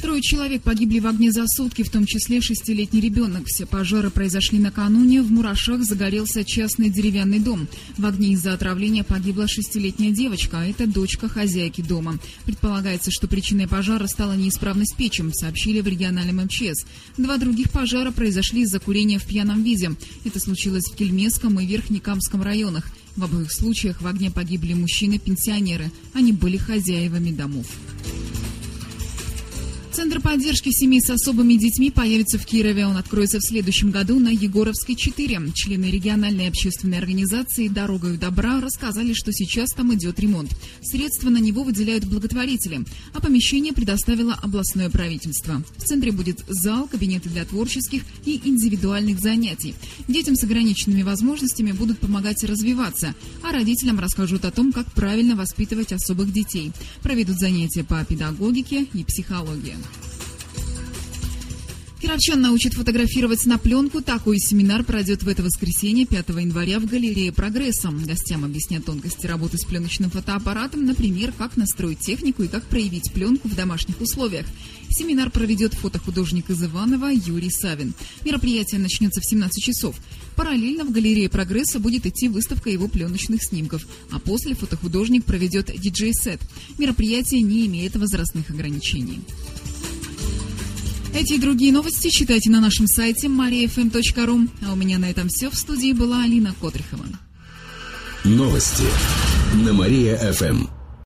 Трое человек погибли в огне за сутки, в том числе шестилетний ребенок. Все пожары произошли накануне. В Мурашах загорелся частный деревянный дом. В огне из-за отравления погибла шестилетняя девочка, а это дочка хозяйки дома. Предполагается, что причиной пожара стала неисправность печи, сообщили в региональном МЧС. Два других пожара произошли из-за курения в пьяном виде. Это случилось в Кельмесском и Верхнекамском районах. В обоих случаях в огне погибли мужчины-пенсионеры. Они были хозяевами домов. Центр поддержки семей с особыми детьми появится в Кирове. Он откроется в следующем году на Егоровской 4. Члены региональной общественной организации «Дорогою добра» рассказали, что сейчас там идет ремонт. Средства на него выделяют благотворители, а помещение предоставило областное правительство. В центре будет зал, кабинеты для творческих и индивидуальных занятий. Детям с ограниченными возможностями будут помогать развиваться, а родителям расскажут о том, как правильно воспитывать особых детей. Проведут занятия по педагогике и психологии. Кировчан научат фотографировать на пленку. Такой семинар пройдет в это воскресенье, 5 января, в галерее «Прогресса». Гостям объяснят тонкости работы с пленочным фотоаппаратом, например, как настроить технику и как проявить пленку в домашних условиях. Семинар проведет фотохудожник из Иванова Юрий Савин. Мероприятие начнется в 17 часов. Параллельно в галерее «Прогресса» будет идти выставка его пленочных снимков, а после фотохудожник проведет диджей-сет. Мероприятие не имеет возрастных ограничений. Эти и другие новости читайте на нашем сайте mariafm.ru. А у меня на этом все. В студии была Алина Котрихова. Новости на Мария-ФМ.